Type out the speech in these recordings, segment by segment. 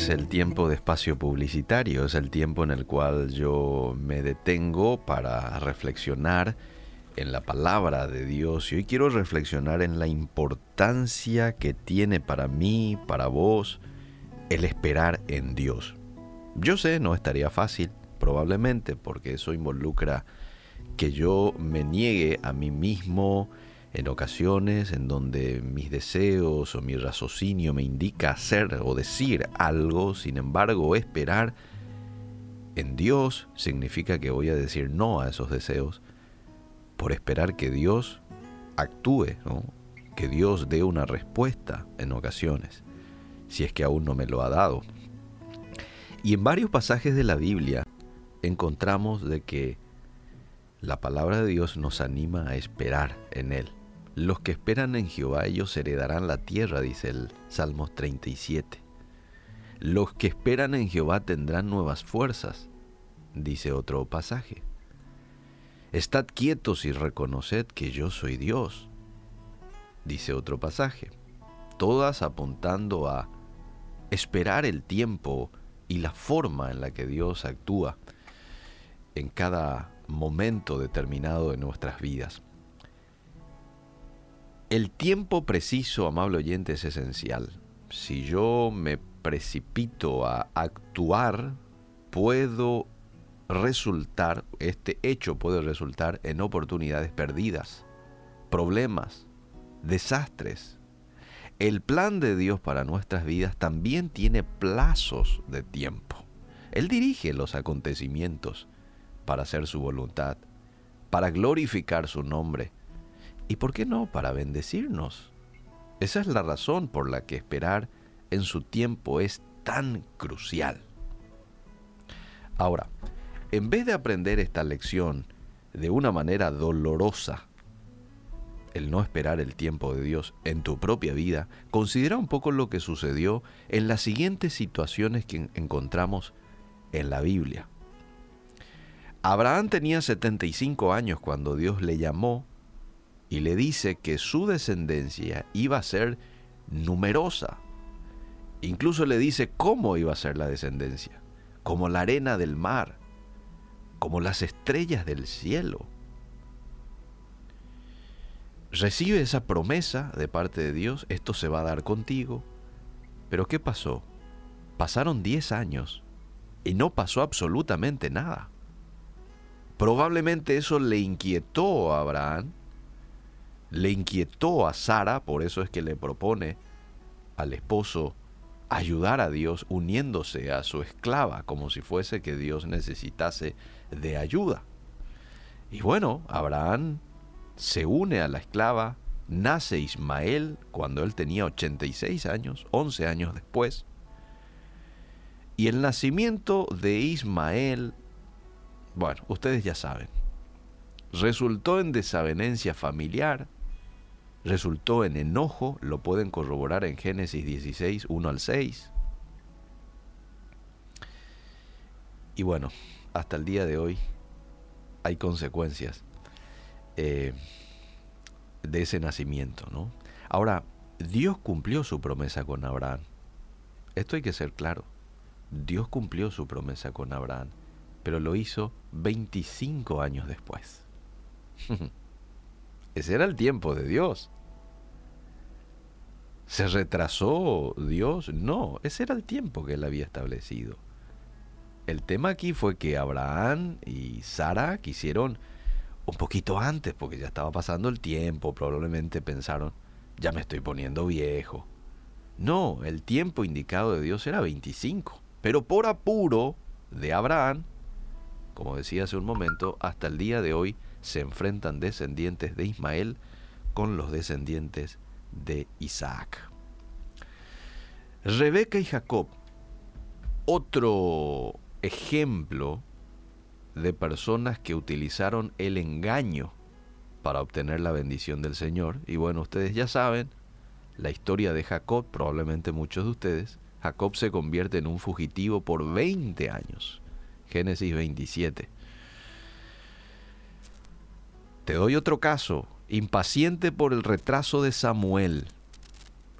es el tiempo de espacio publicitario, es el tiempo en el cual yo me detengo para reflexionar en la palabra de Dios y hoy quiero reflexionar en la importancia que tiene para mí, para vos, el esperar en Dios. Yo sé, no estaría fácil, probablemente, porque eso involucra que yo me niegue a mí mismo, en ocasiones en donde mis deseos o mi raciocinio me indica hacer o decir algo, sin embargo esperar en Dios significa que voy a decir no a esos deseos por esperar que Dios actúe, que Dios dé una respuesta en ocasiones, si es que aún no me lo ha dado. Y en varios pasajes de la Biblia encontramos de que la palabra de Dios nos anima a esperar en Él. Los que esperan en Jehová, ellos heredarán la tierra, dice el Salmos 37. Los que esperan en Jehová tendrán nuevas fuerzas, dice otro pasaje. Estad quietos y reconoced que yo soy Dios, dice otro pasaje. Todas apuntando a esperar el tiempo y la forma en la que Dios actúa en cada momento determinado de nuestras vidas. El tiempo preciso, amable oyente, es esencial. Si yo me precipito a actuar, puedo resultar, este hecho puede resultar en oportunidades perdidas, problemas, desastres. El plan de Dios para nuestras vidas también tiene plazos de tiempo. Él dirige los acontecimientos para hacer su voluntad, para glorificar su nombre y, ¿por qué no?, para bendecirnos. Esa es la razón por la que esperar en su tiempo es tan crucial. Ahora, en vez de aprender esta lección de una manera dolorosa, el no esperar el tiempo de Dios en tu propia vida, considera un poco lo que sucedió en las siguientes situaciones que encontramos en la Biblia. Abraham tenía 75 años cuando Dios le llamó y le dice que su descendencia iba a ser numerosa. Incluso le dice cómo iba a ser la descendencia, como la arena del mar, como las estrellas del cielo. Recibe esa promesa de parte de Dios, esto se va a dar contigo. Pero ¿qué pasó? Pasaron 10 años y no pasó absolutamente nada. Probablemente eso le inquietó a Abraham le inquietó a Sara, por eso es que le propone al esposo ayudar a Dios uniéndose a su esclava, como si fuese que Dios necesitase de ayuda. Y bueno, Abraham se une a la esclava, nace Ismael cuando él tenía 86 años, 11 años después. Y el nacimiento de Ismael, bueno, ustedes ya saben, resultó en desavenencia familiar, resultó en enojo, lo pueden corroborar en Génesis 16, 1 al 6. Y bueno, hasta el día de hoy hay consecuencias eh, de ese nacimiento, ¿no? Ahora, Dios cumplió su promesa con Abraham. Esto hay que ser claro. Dios cumplió su promesa con Abraham, pero lo hizo 25 años después. Ese era el tiempo de Dios. ¿Se retrasó Dios? No, ese era el tiempo que él había establecido. El tema aquí fue que Abraham y Sara quisieron un poquito antes, porque ya estaba pasando el tiempo, probablemente pensaron, ya me estoy poniendo viejo. No, el tiempo indicado de Dios era 25, pero por apuro de Abraham, como decía hace un momento, hasta el día de hoy se enfrentan descendientes de Ismael con los descendientes de Isaac. Rebeca y Jacob, otro ejemplo de personas que utilizaron el engaño para obtener la bendición del Señor. Y bueno, ustedes ya saben la historia de Jacob, probablemente muchos de ustedes. Jacob se convierte en un fugitivo por 20 años. Génesis 27. Te doy otro caso, impaciente por el retraso de Samuel,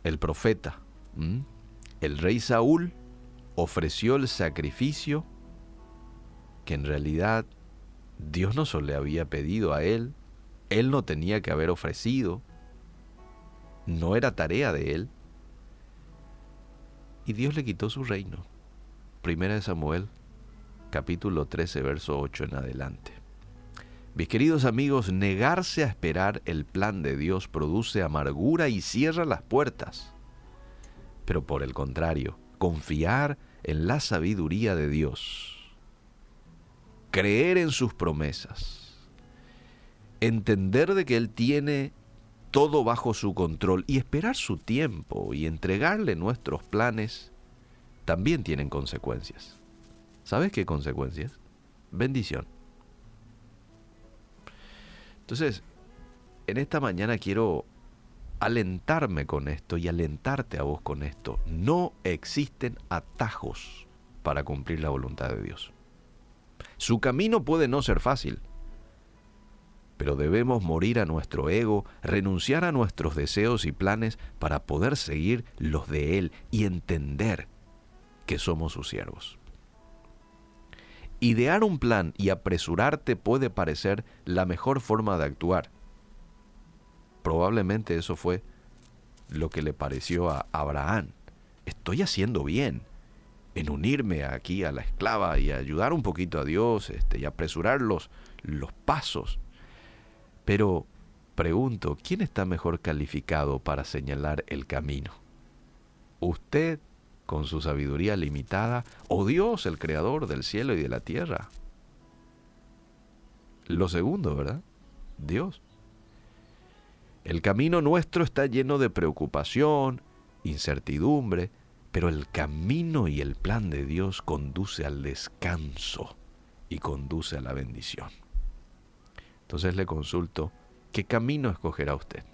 el profeta. El rey Saúl ofreció el sacrificio que en realidad Dios no se le había pedido a él, él no tenía que haber ofrecido, no era tarea de él, y Dios le quitó su reino. Primera de Samuel, capítulo 13, verso 8 en adelante. Mis queridos amigos, negarse a esperar el plan de Dios produce amargura y cierra las puertas. Pero por el contrario, confiar en la sabiduría de Dios, creer en sus promesas, entender de que Él tiene todo bajo su control y esperar su tiempo y entregarle nuestros planes, también tienen consecuencias. ¿Sabes qué consecuencias? Bendición. Entonces, en esta mañana quiero alentarme con esto y alentarte a vos con esto. No existen atajos para cumplir la voluntad de Dios. Su camino puede no ser fácil, pero debemos morir a nuestro ego, renunciar a nuestros deseos y planes para poder seguir los de Él y entender que somos sus siervos. Idear un plan y apresurarte puede parecer la mejor forma de actuar. Probablemente eso fue lo que le pareció a Abraham. Estoy haciendo bien en unirme aquí a la esclava y ayudar un poquito a Dios este, y apresurar los, los pasos. Pero pregunto, ¿quién está mejor calificado para señalar el camino? ¿Usted con su sabiduría limitada, o Dios, el creador del cielo y de la tierra. Lo segundo, ¿verdad? Dios. El camino nuestro está lleno de preocupación, incertidumbre, pero el camino y el plan de Dios conduce al descanso y conduce a la bendición. Entonces le consulto, ¿qué camino escogerá usted?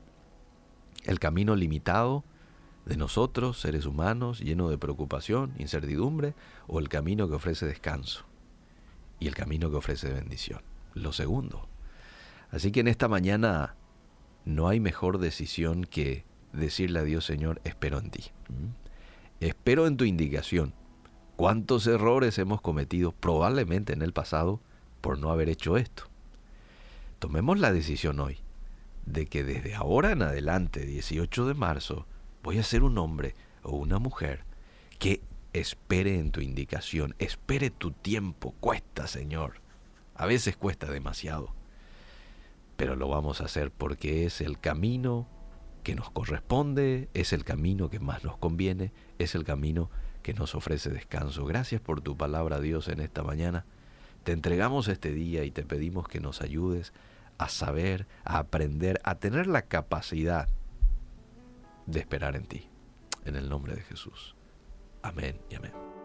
¿El camino limitado de nosotros, seres humanos, lleno de preocupación, incertidumbre, o el camino que ofrece descanso y el camino que ofrece bendición. Lo segundo. Así que en esta mañana no hay mejor decisión que decirle a Dios, Señor, espero en ti. ¿Mm? Espero en tu indicación. ¿Cuántos errores hemos cometido probablemente en el pasado por no haber hecho esto? Tomemos la decisión hoy de que desde ahora en adelante, 18 de marzo, voy a ser un hombre o una mujer que espere en tu indicación, espere tu tiempo. Cuesta, Señor. A veces cuesta demasiado. Pero lo vamos a hacer porque es el camino que nos corresponde, es el camino que más nos conviene, es el camino que nos ofrece descanso. Gracias por tu palabra, Dios, en esta mañana. Te entregamos este día y te pedimos que nos ayudes a saber, a aprender, a tener la capacidad de esperar en ti. En el nombre de Jesús. Amén y amén.